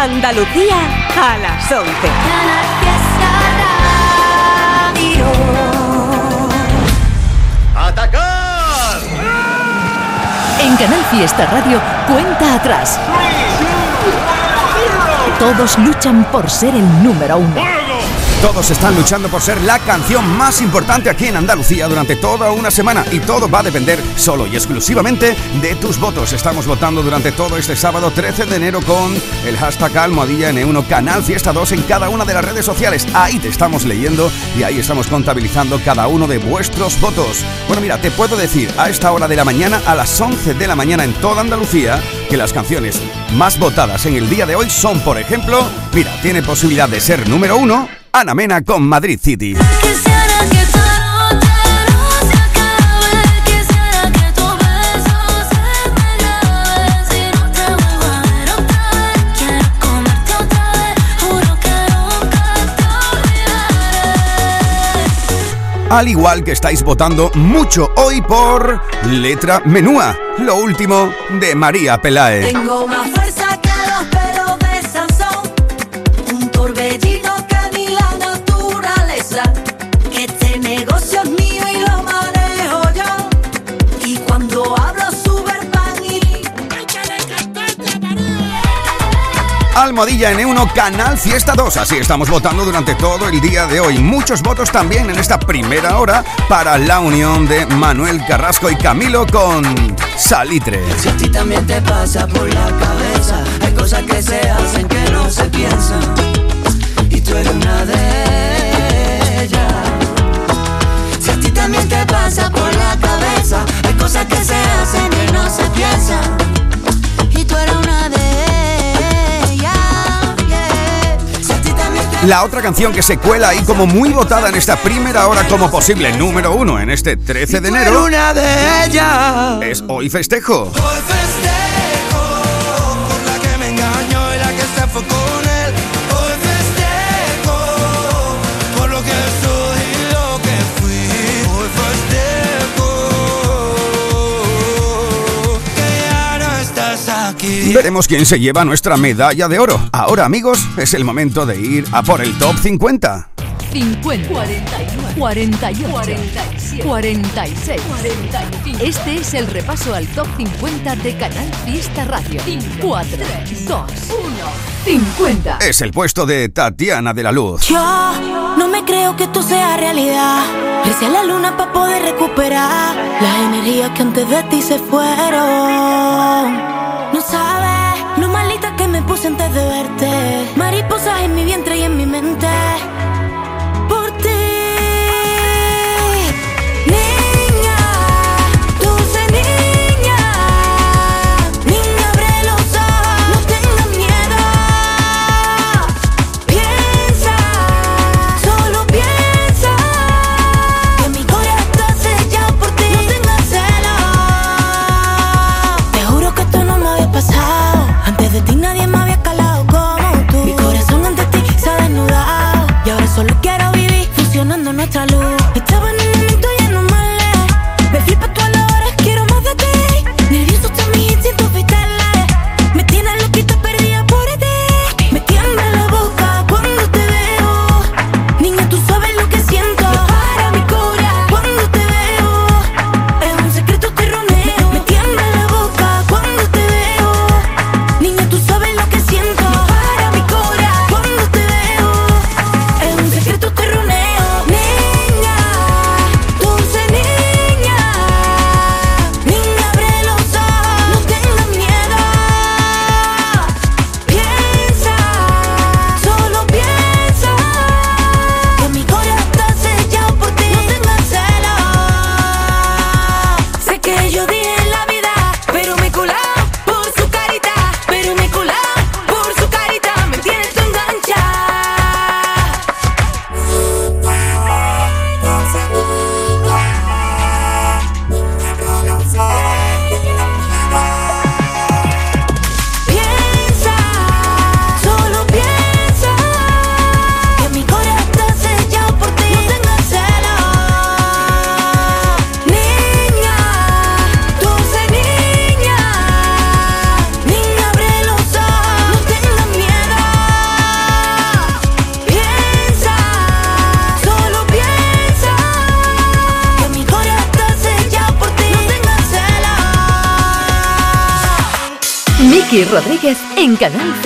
Andalucía a las 11. ¡Atacar! En Canal Fiesta Radio, cuenta atrás. Todos luchan por ser el número uno. Todos están luchando por ser la canción más importante aquí en Andalucía durante toda una semana y todo va a depender solo y exclusivamente de tus votos. Estamos votando durante todo este sábado 13 de enero con el hashtag almohadilla N1 Canal Fiesta 2 en cada una de las redes sociales. Ahí te estamos leyendo y ahí estamos contabilizando cada uno de vuestros votos. Bueno, mira, te puedo decir a esta hora de la mañana, a las 11 de la mañana en toda Andalucía, que las canciones más votadas en el día de hoy son, por ejemplo, mira, tiene posibilidad de ser número uno Ana Mena con Madrid City. Al igual que estáis votando mucho hoy por Letra Menúa, lo último de María Pelae. Almohadilla N1 Canal Fiesta 2. Así estamos votando durante todo el día de hoy. Muchos votos también en esta primera hora para la unión de Manuel Carrasco y Camilo con Salitre. Si a ti también te pasa por la cabeza, hay cosas que se hacen que no se. Y tú eres una de ellas. Si a ti también te pasa por la cabeza, hay cosas que se hacen no se. La otra canción que se cuela ahí como muy votada en esta primera hora como posible número uno en este 13 de enero una de ellas. es Hoy Festejo. Hoy festejo Veremos quién se lleva nuestra medalla de oro. Ahora, amigos, es el momento de ir a por el top 50. 50, 41, 48, 47, 46, 45. Este es el repaso al top 50 de Canal Fiesta Radio. 4, 2, 1, 50. Es el puesto de Tatiana de la Luz. Yo no me creo que esto sea realidad. Recé a la luna para poder recuperar las energías que antes de ti se fueron. Verte. Mariposas en mi vientre y en mi mente.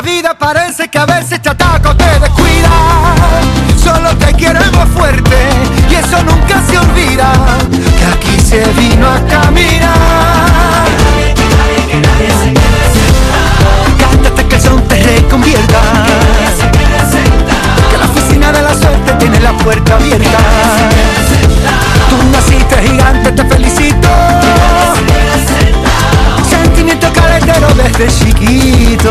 La vida parece que a veces te ataca o te descuida. Solo te queremos fuerte y eso nunca se olvida. Que aquí se vino a caminar. Cántate que el son te reconvierta. Que la oficina de la suerte tiene la puerta abierta. Tú naciste gigante, te felicito. Desde chiquito.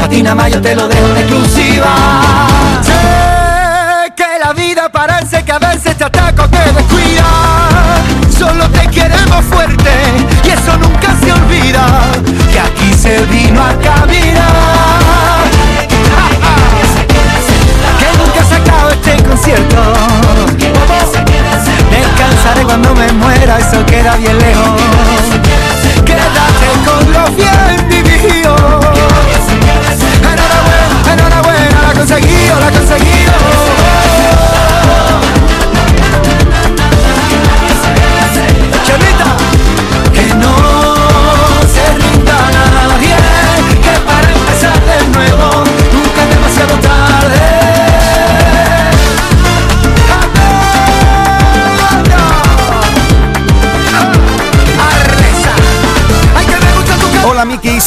A ti te lo dejo en exclusiva. Sé que la vida parece que a veces te ataca o te descuida.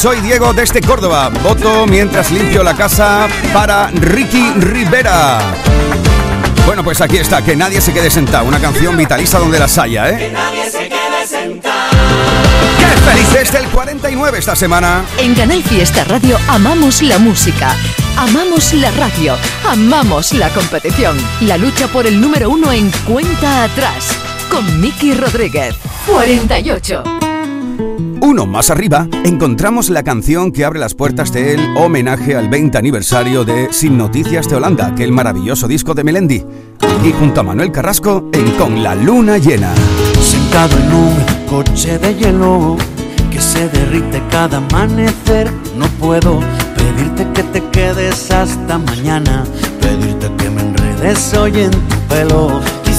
Soy Diego desde Córdoba. Voto mientras limpio la casa para Ricky Rivera. Bueno, pues aquí está, que nadie se quede sentado. Una canción vitalista donde las haya, ¿eh? ¡Qué feliz! Desde el 49 esta semana. En Canal Fiesta Radio amamos la música, amamos la radio, amamos la competición. La lucha por el número uno en cuenta atrás. Con Miki Rodríguez. 48. Uno más arriba encontramos la canción que abre las puertas del homenaje al 20 aniversario de Sin Noticias de Holanda, aquel maravilloso disco de Melendi. Y junto a Manuel Carrasco en Con la Luna Llena. Sentado en un coche de hielo que se derrite cada amanecer. No puedo pedirte que te quedes hasta mañana, pedirte que me enredes hoy en tu pelo.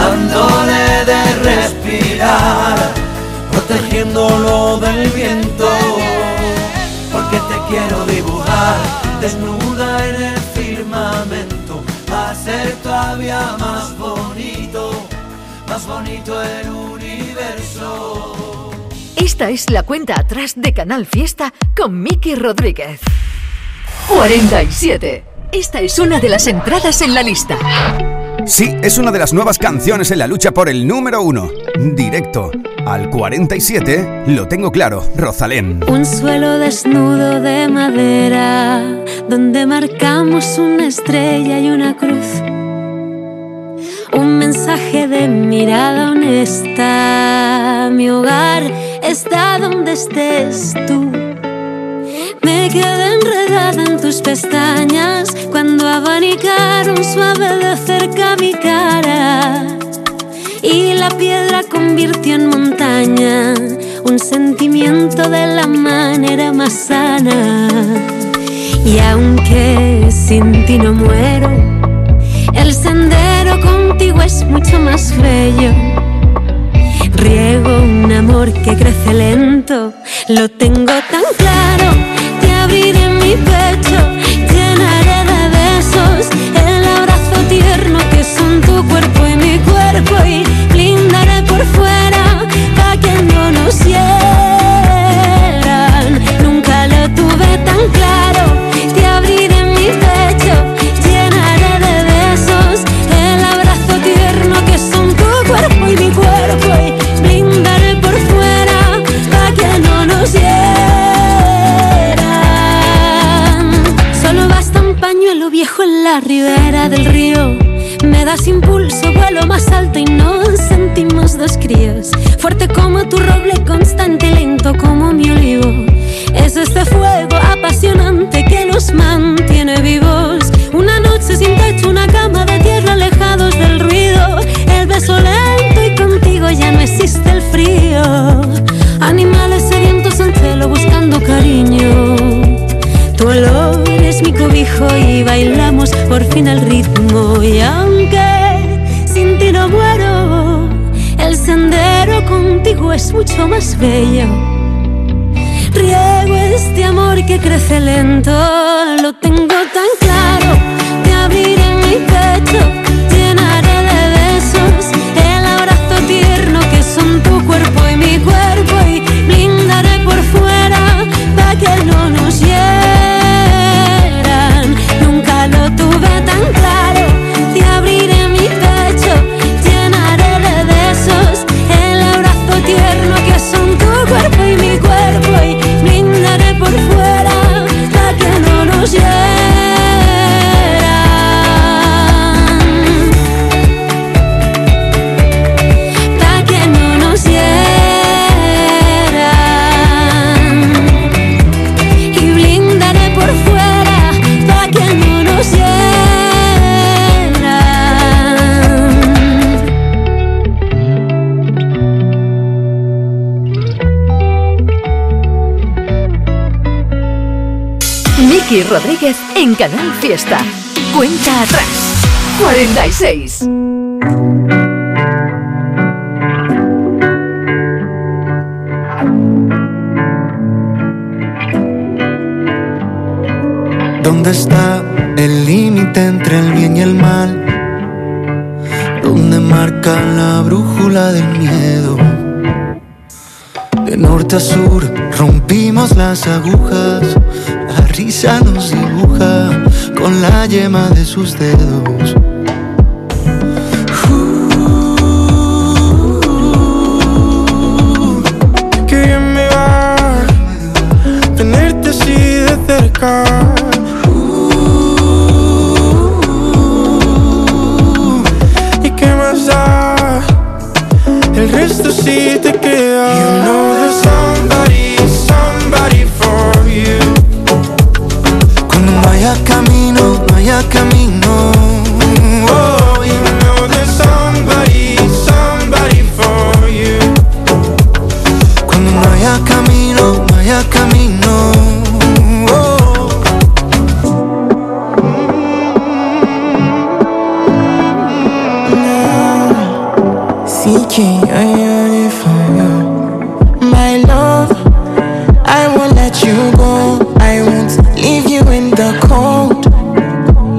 dándole de respirar, protegiéndolo del viento. Porque te quiero dibujar desnuda en el firmamento, a ser todavía más bonito, más bonito el universo. Esta es la cuenta atrás de Canal Fiesta con Miki Rodríguez. 47. Esta es una de las entradas en la lista. Sí, es una de las nuevas canciones en la lucha por el número uno. Directo al 47, lo tengo claro, Rosalén. Un suelo desnudo de madera, donde marcamos una estrella y una cruz un mensaje de mirada honesta. Mi hogar está donde estés tú. Me quedé enredada en tus pestañas cuando abanicaron suave de cerca mi cara. Y la piedra convirtió en montaña un sentimiento de la manera más sana. Y aunque sin ti no muero, el sendero contigo es mucho más bello. Riego un amor que crece lento, lo tengo tan claro. Te abriré Animales sedientos en cielo buscando cariño. Tu olor es mi cobijo y bailamos por fin al ritmo. Y aunque sin ti no muero, el sendero contigo es mucho más bello. Riego este amor que crece lento, lo tengo Rodríguez en Canal Fiesta. Cuenta atrás. 46. ¿Dónde está el límite entre el bien y el mal? ¿Dónde marca la brújula del miedo? De norte a sur rompimos las agujas, nos dibuja con la yema de sus dedos. Que bien me va tenerte así de cerca. ¿Y qué más da? El resto sí te Seeking I for you. My love, I won't let you go. I won't leave you in the cold.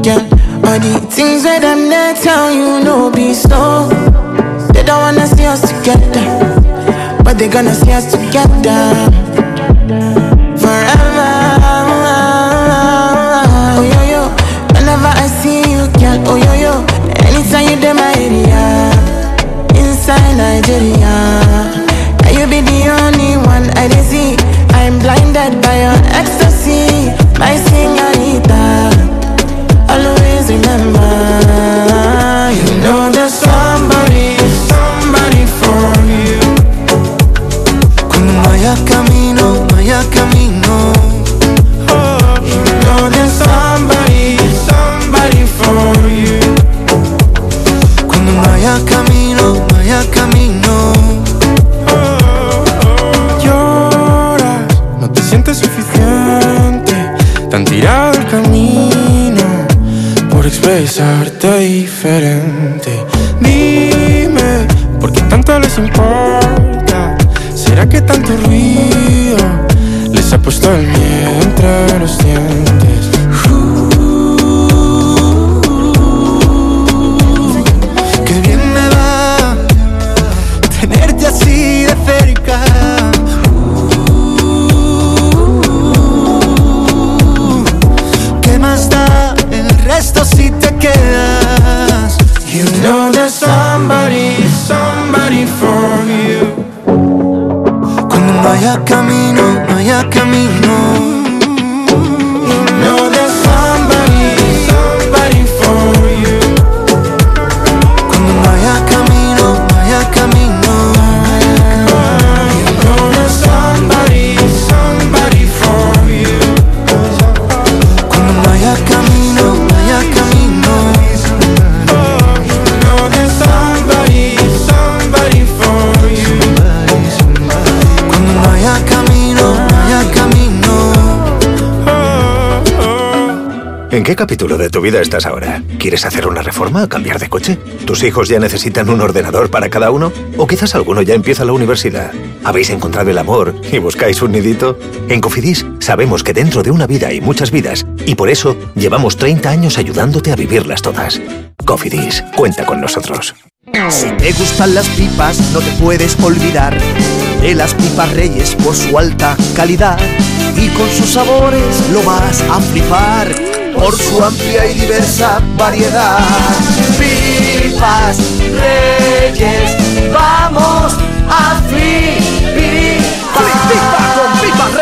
Yeah, all the things that I'm not tell you, no, be so. They don't wanna see us together, but they gonna see us together Nigeria. Can you be the only one I see? I'm blinded by your ecstasy, my señorita. Always remember, expresarte diferente. Dime, ¿por qué tanto les importa? ¿Será que tanto ruido les ha puesto el miedo entre los dientes? Haya camino, no camino. Qué capítulo de tu vida estás ahora? ¿Quieres hacer una reforma o cambiar de coche? ¿Tus hijos ya necesitan un ordenador para cada uno? ¿O quizás alguno ya empieza la universidad? ¿Habéis encontrado el amor y buscáis un nidito? En Cofidis sabemos que dentro de una vida hay muchas vidas y por eso llevamos 30 años ayudándote a vivirlas todas. Cofidis, cuenta con nosotros. Si te gustan las pipas, no te puedes olvidar de las pipas Reyes por su alta calidad y con sus sabores lo vas a por su amplia y diversa variedad. Pipas Reyes, vamos a flipar.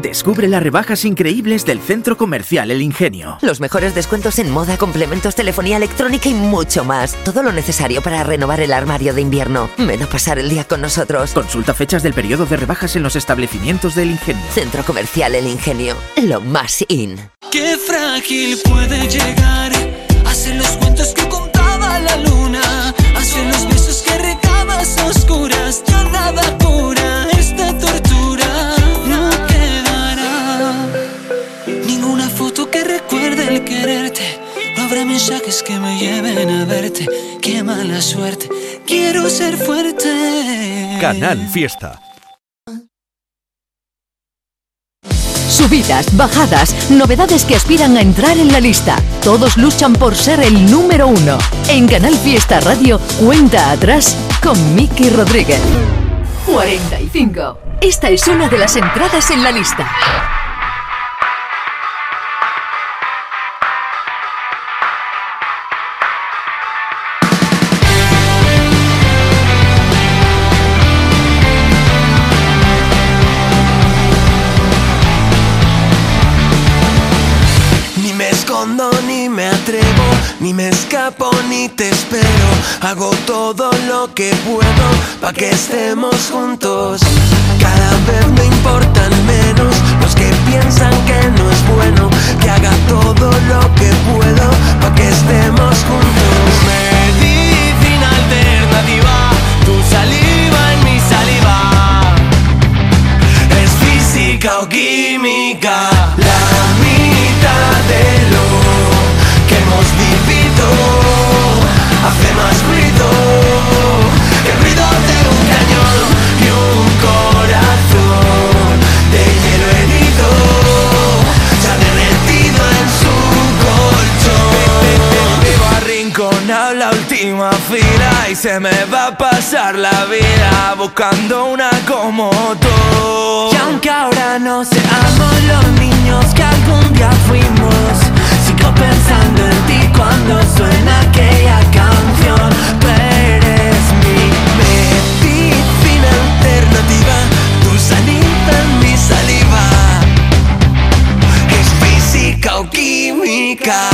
Descubre las rebajas increíbles del Centro Comercial El Ingenio. Los mejores descuentos en moda, complementos, telefonía electrónica y mucho más. Todo lo necesario para renovar el armario de invierno. Ven a pasar el día con nosotros. Consulta fechas del periodo de rebajas en los establecimientos del Ingenio. Centro Comercial El Ingenio. Lo más in. Qué frágil puede llegar a ser los cuentos que contaba la luna, a ser los besos que recabas a oscuras. Ya nada cura mensajes que me lleven a verte. Qué mala suerte. Quiero ser fuerte. Canal Fiesta. Subidas, bajadas, novedades que aspiran a entrar en la lista. Todos luchan por ser el número uno. En Canal Fiesta Radio, cuenta atrás con Miki Rodríguez. 45. Esta es una de las entradas en la lista. Ni te espero. Hago todo lo que puedo para que estemos juntos. Cada vez me importan menos los que piensan que no es bueno. Que haga todo lo que puedo para que estemos juntos. Medicina alternativa, tu saliva en mi saliva. Es física o química La mitad de lo Y un corazón de hielo herido. Se ha derretido en su colchón. Vivo arrinconado la última fila Y se me va a pasar la vida Buscando una como tú Y aunque ahora no seamos los niños que algún día fuimos Pensando en ti cuando suena aquella canción. Tú eres mi medicina alternativa Tu saliva en mi saliva Es física o química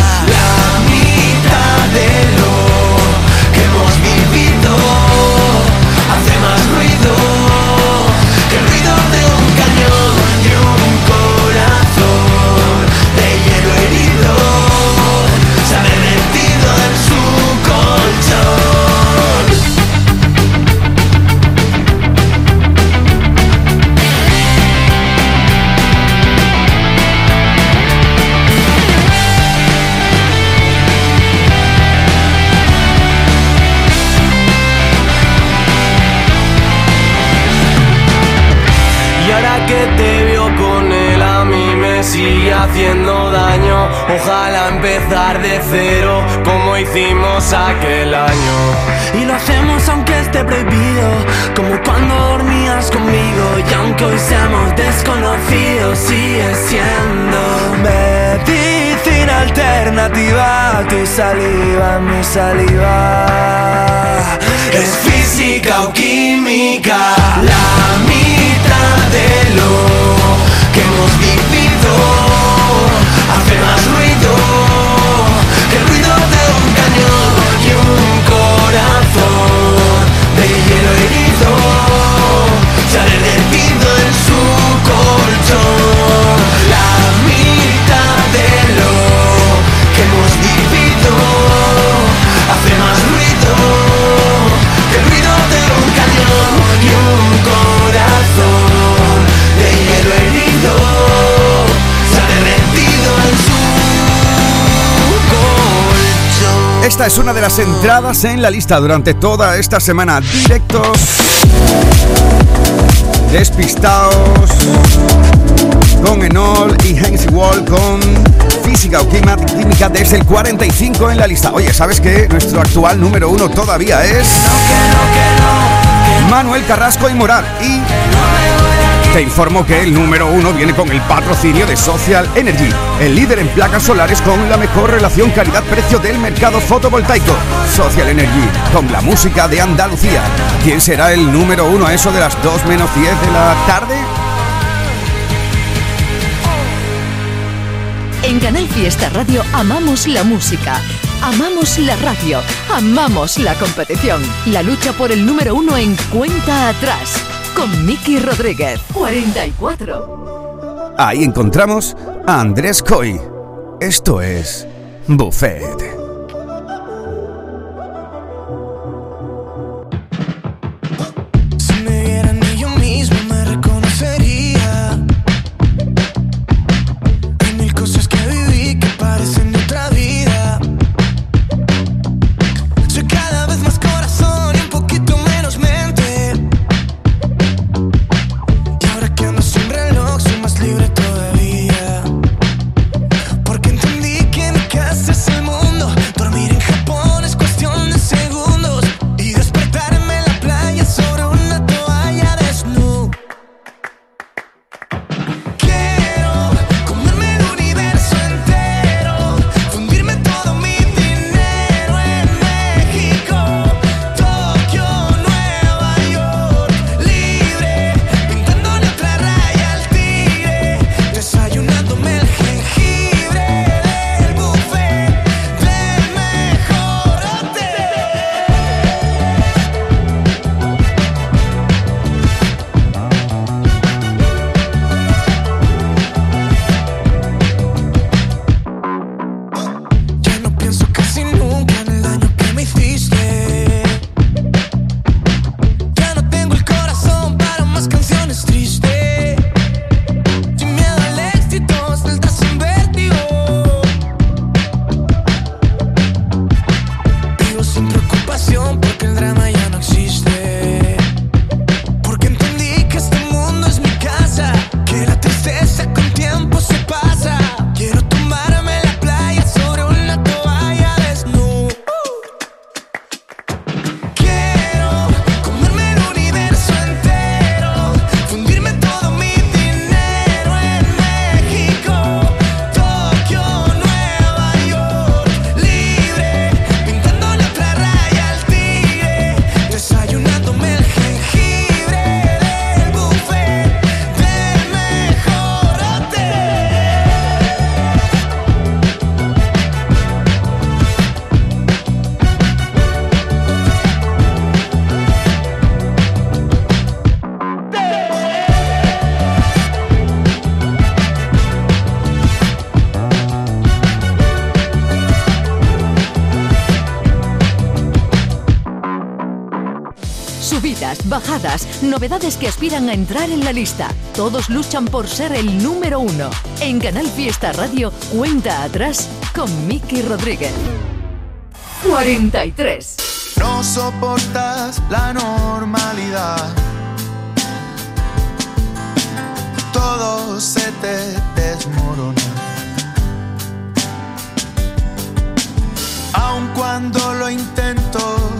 Ojalá empezar de cero como hicimos aquel año. Y lo hacemos aunque esté prohibido Como cuando dormías conmigo Y aunque hoy seamos desconocidos Sigue siendo Medicina alternativa Tu saliva, mi saliva. Es física o química La mitad de lo que hemos vivido. Hace más Esta es una de las entradas en la lista durante toda esta semana. Directos, despistados, con Enol y Hensy Wall con Física o Química Química desde el 45 en la lista. Oye, ¿sabes que nuestro actual número uno todavía es Manuel Carrasco y Morar? Y te informo que el número uno viene con el patrocinio de Social Energy, el líder en placas solares con la mejor relación calidad-precio del mercado fotovoltaico. Social Energy, con la música de Andalucía. ¿Quién será el número uno a eso de las 2 menos 10 de la tarde? En Canal Fiesta Radio amamos la música. Amamos la radio, amamos la competición, la lucha por el número uno en cuenta atrás, con Miki Rodríguez, 44. Ahí encontramos a Andrés Coy. Esto es Buffet. Novedades que aspiran a entrar en la lista. Todos luchan por ser el número uno. En Canal Fiesta Radio, cuenta atrás con Miki Rodríguez. 43. No soportas la normalidad. Todo se te desmorona. Aun cuando lo intento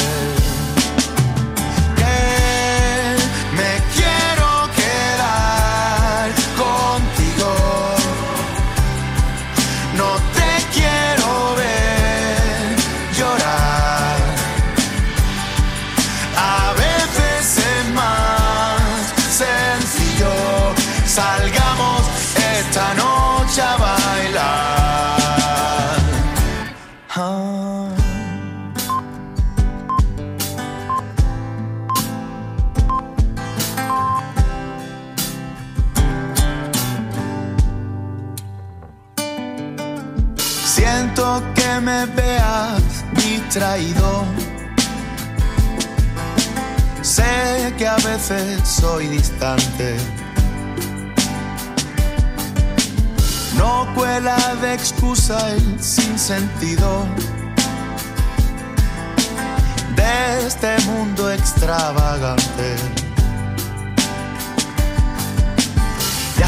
me veas distraído. Sé que a veces soy distante. No cuela de excusa el sinsentido de este mundo extravagante.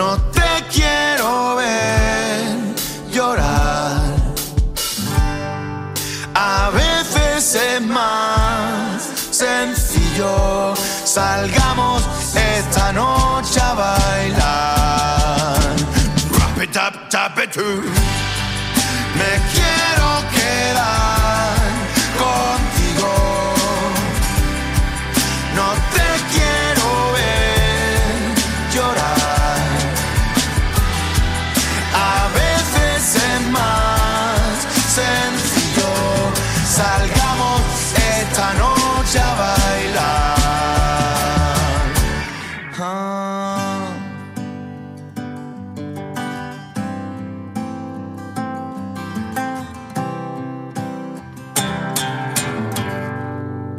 No te quiero ver llorar. A veces es más sencillo. Salgamos esta noche a bailar. Wrap it up, tap it too. Me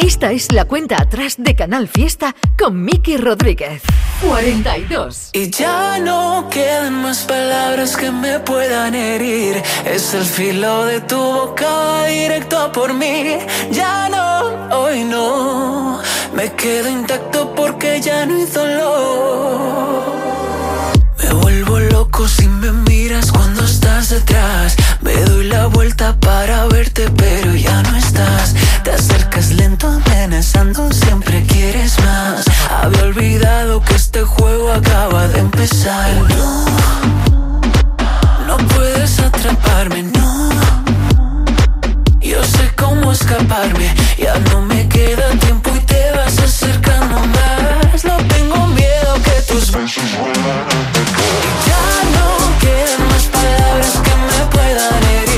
Esta es la cuenta atrás de Canal Fiesta con Miki Rodríguez. 42. Y ya no quedan más palabras que me puedan herir. Es el filo de tu boca directo a por mí. Ya no, hoy no. Me quedo intacto porque ya no hay dolor. Me vuelvo loco si me miras cuando estás detrás. Me doy la vuelta para verte, pero ya no estás. Te acercas lento, amenazando, siempre quieres más. Había olvidado que este juego acaba de empezar. No, no puedes atraparme, no. Yo sé cómo escaparme, ya no me queda tiempo y te vas acercando más. No tengo miedo que tus besos pecar. Ya no quedan más palabras que me puedan herir.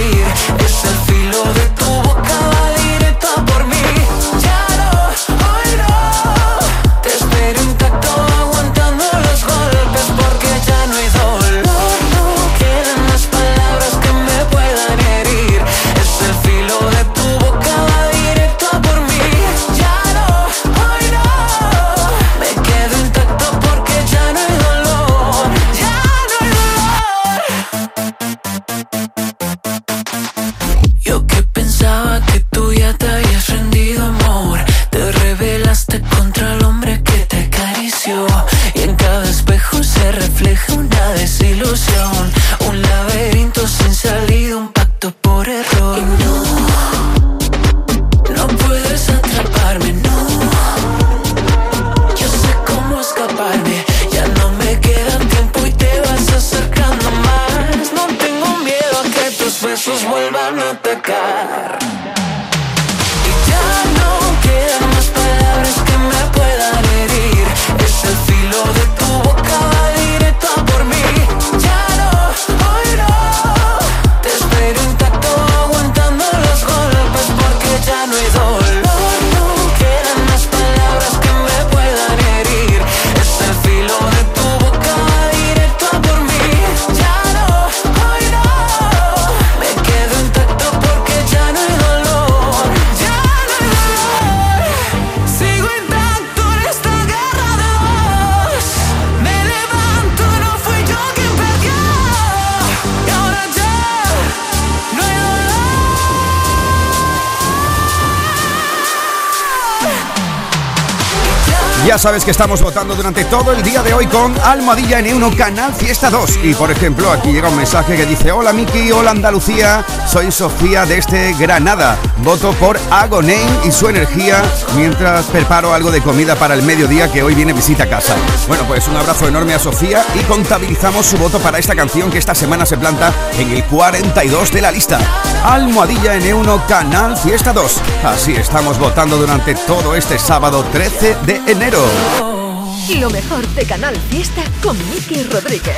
Ya sabes que estamos votando durante todo el día de hoy con Almohadilla N1 Canal Fiesta 2. Y por ejemplo, aquí llega un mensaje que dice: Hola Miki, hola Andalucía, soy Sofía desde Granada. Voto por Agonein y su energía mientras preparo algo de comida para el mediodía que hoy viene visita a casa. Bueno, pues un abrazo enorme a Sofía y contabilizamos su voto para esta canción que esta semana se planta en el 42 de la lista. Almohadilla N1 Canal Fiesta 2. Así estamos votando durante todo este sábado 13 de enero. Lo mejor de Canal Fiesta con Miki Rodríguez.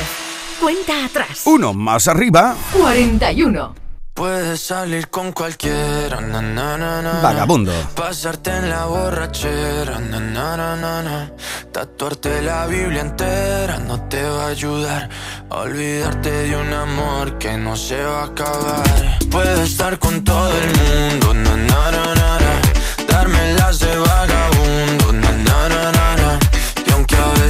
Cuenta atrás. Uno más arriba. 41. Puedes salir con cualquiera, na, na, na. Vagabundo. Pasarte en la borrachera, na, na, na, na, na. Tatuarte la Biblia entera no te va a ayudar olvidarte de un amor que no se va a acabar. Puedo estar con todo el mundo, na na na na, darme las de vagabundo,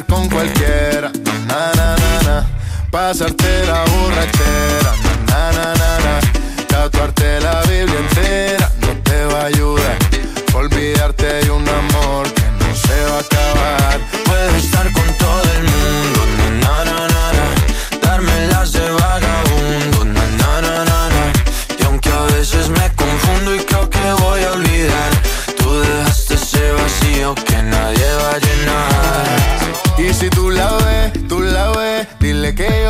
con cualquiera, na na na na, pasarte la borrachera, na na na na, tatuarte la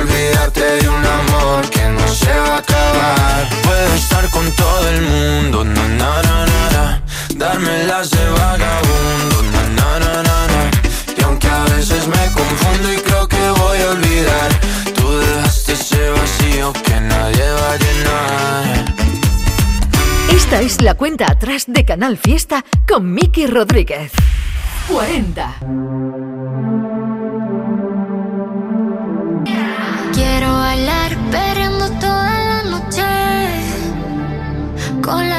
Olvidarte de un amor que no se va a acabar. Puedo estar con todo el mundo, na na na na na, darme las de vagabundo, na na na na na. Y aunque a veces me confundo y creo que voy a olvidar, tú dejaste ese vacío que nadie va a llenar. Esta es la cuenta atrás de Canal Fiesta con Miki Rodríguez. 40.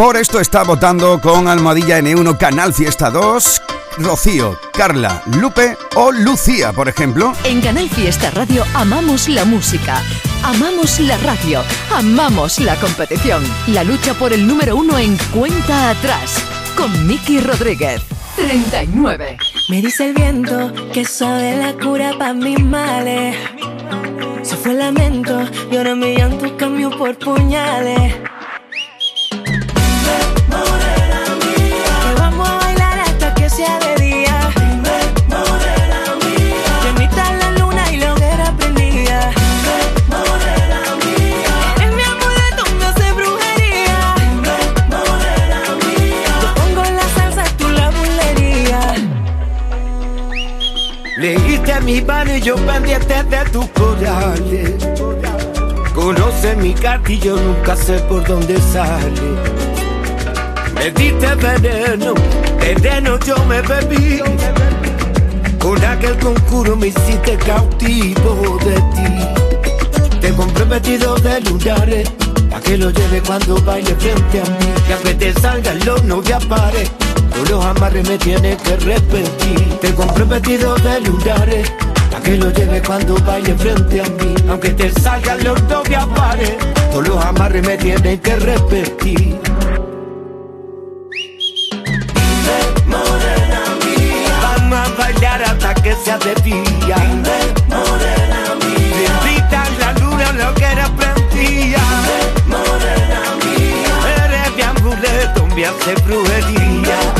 Por esto está votando con Almohadilla N1 Canal Fiesta 2, Rocío, Carla, Lupe o Lucía, por ejemplo. En Canal Fiesta Radio amamos la música, amamos la radio, amamos la competición. La lucha por el número uno en cuenta atrás con Miki Rodríguez. 39. Me dice el viento que sabe la cura pa' mis males. Se fue el lamento y ahora mi llanto cambió por puñales. Yo pendiente de tus corales. Conoce mi cartillo, nunca sé por dónde sale. Me diste veneno, veneno yo me bebí. Con aquel conjuro me hiciste cautivo de ti. Te compré vestido de lunares, pa' que lo lleve cuando baile frente a mí. Que aunque te salgan los no te pare, tú los amarres me tienes que repetir. Te compré vestido de lunares, que lo lleve cuando baile frente a mí. Aunque te salgan los no te pare, tú los amarres me tienes que repetir. Vamos a bailar hasta que sea de día. morena mía. Bendita la luna, lo que era prendía. morena mía. Eres mi amuleto, me hace brujería.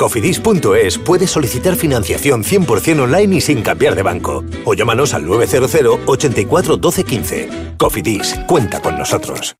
cofidis.es puedes solicitar financiación 100% online y sin cambiar de banco. O llámanos al 900 84 12 15. Cofidis, cuenta con nosotros.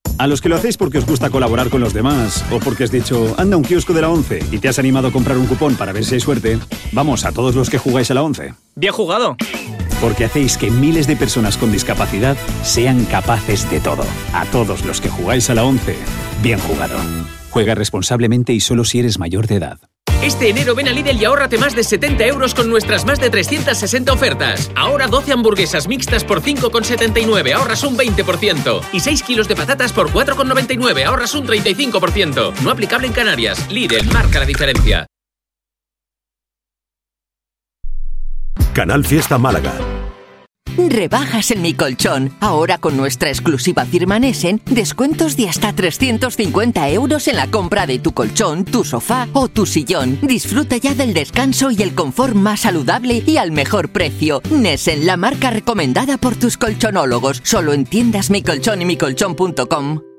A los que lo hacéis porque os gusta colaborar con los demás o porque has dicho, anda un kiosco de la 11 y te has animado a comprar un cupón para ver si hay suerte, vamos a todos los que jugáis a la 11. Bien jugado. Porque hacéis que miles de personas con discapacidad sean capaces de todo. A todos los que jugáis a la 11, bien jugado. Juega responsablemente y solo si eres mayor de edad. Este enero ven a Lidl y ahórrate más de 70 euros con nuestras más de 360 ofertas. Ahora 12 hamburguesas mixtas por 5,79, ahorras un 20%. Y 6 kilos de patatas por 4,99, ahorras un 35%. No aplicable en Canarias. Lidl marca la diferencia. Canal Fiesta Málaga. Rebajas en mi colchón. Ahora con nuestra exclusiva firma Nessen, descuentos de hasta 350 euros en la compra de tu colchón, tu sofá o tu sillón. Disfruta ya del descanso y el confort más saludable y al mejor precio. Nessen, la marca recomendada por tus colchonólogos. Solo en tiendas mi colchón y micolchón.com.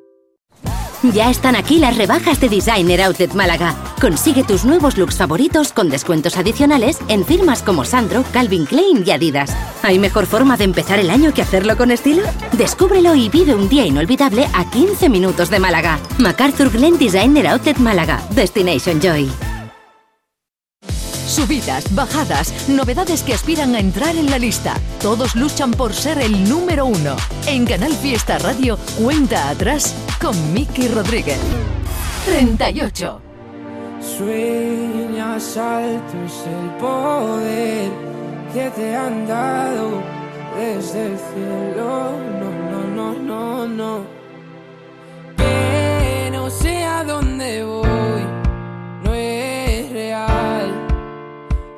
Ya están aquí las rebajas de Designer Outlet Málaga. Consigue tus nuevos looks favoritos con descuentos adicionales en firmas como Sandro, Calvin Klein y Adidas. ¿Hay mejor forma de empezar el año que hacerlo con estilo? Descúbrelo y vive un día inolvidable a 15 minutos de Málaga. MacArthur Glen Designer Outlet Málaga. Destination Joy. Subidas, bajadas, novedades que aspiran a entrar en la lista. Todos luchan por ser el número uno. En Canal Fiesta Radio, cuenta atrás con Miki Rodríguez. 38. Sueñas alto es el poder que te han dado desde el cielo. No, no, no, no, no. Que no sé a dónde voy, no real.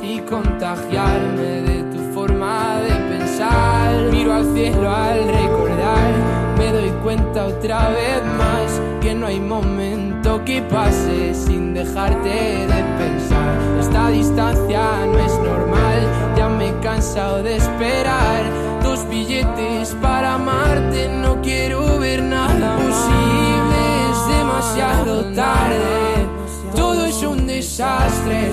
y contagiarme de tu forma de pensar. Miro al cielo al recordar, me doy cuenta otra vez más que no hay momento que pase sin dejarte de pensar. Esta distancia no es normal, ya me he cansado de esperar. Dos billetes para amarte, no quiero ver nada posible, es demasiado tarde. Todo es un desastre,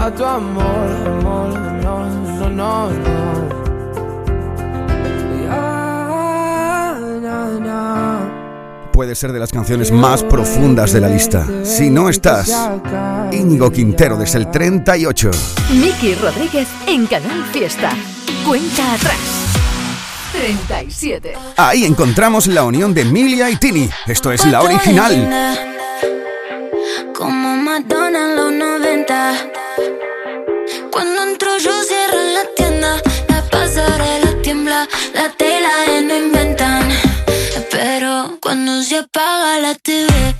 a tu amor, amor, no, no, no. Puede ser de las canciones más profundas de la lista. Si no estás, Íñigo Quintero desde el 38. Miki Rodríguez en Canal Fiesta. Cuenta atrás. 37. Ahí encontramos la unión de Emilia y Tini. Esto es la original. Cuando se apaga la TV,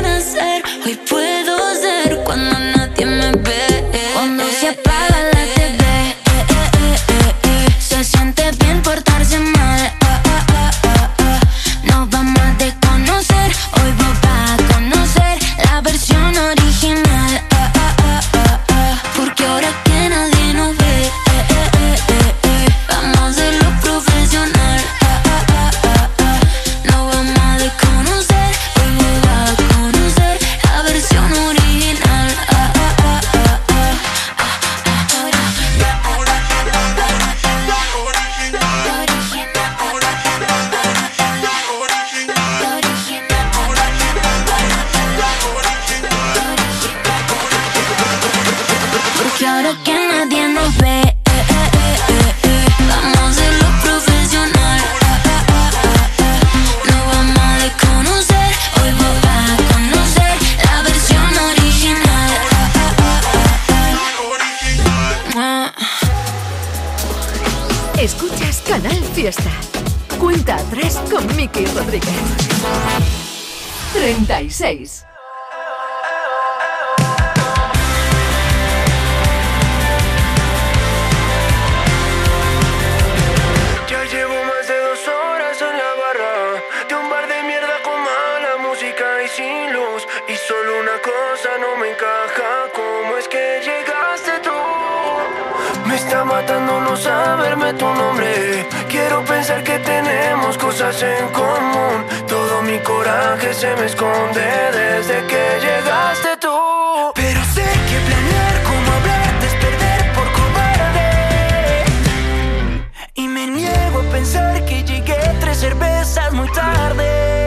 cosas en común. Todo mi coraje se me esconde desde que llegaste tú. Pero sé que planear como hablarte es perder por cobarde. Y me niego a pensar que llegué tres cervezas muy tarde.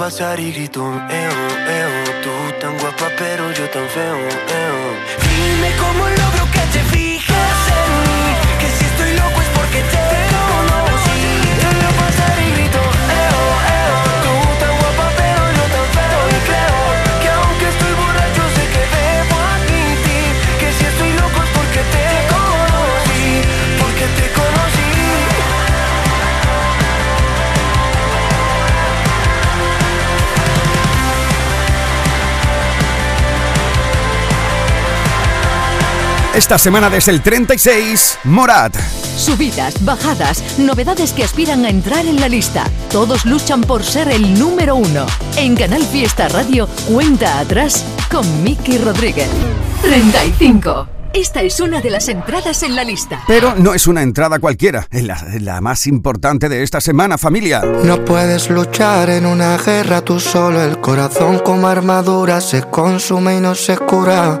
pasar y grito, eo, eo. Tú tan guapa, pero yo tan feo, eo. Dime cómo Esta semana desde el 36, Morat. Subidas, bajadas, novedades que aspiran a entrar en la lista. Todos luchan por ser el número uno. En Canal Fiesta Radio, cuenta atrás con Miki Rodríguez. 35. Esta es una de las entradas en la lista. Pero no es una entrada cualquiera, es la, la, más importante de esta semana, familia. No puedes luchar en una guerra tú solo, el corazón como armadura se consume y no se cura.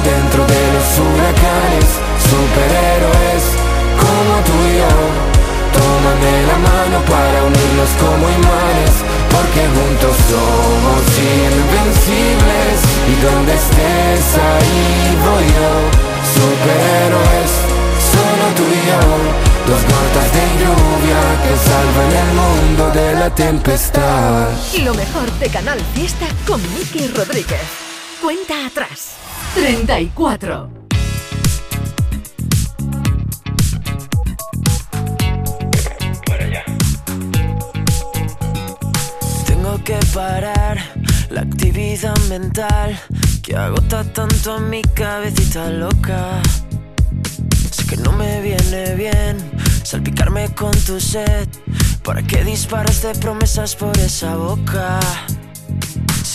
Dentro de los huracanes, superhéroes como tú y yo. Tómame la mano para unirnos como imanes, porque juntos somos invencibles. Y donde estés ahí voy yo, superhéroes, solo tú y yo. Dos gotas de lluvia que salvan el mundo de la tempestad. Lo mejor de Canal Fiesta con Miki Rodríguez. Cuenta atrás. 34. Tengo que parar la actividad mental que agota tanto a mi cabecita loca. Sé que no me viene bien salpicarme con tu sed. ¿Para qué disparas de promesas por esa boca?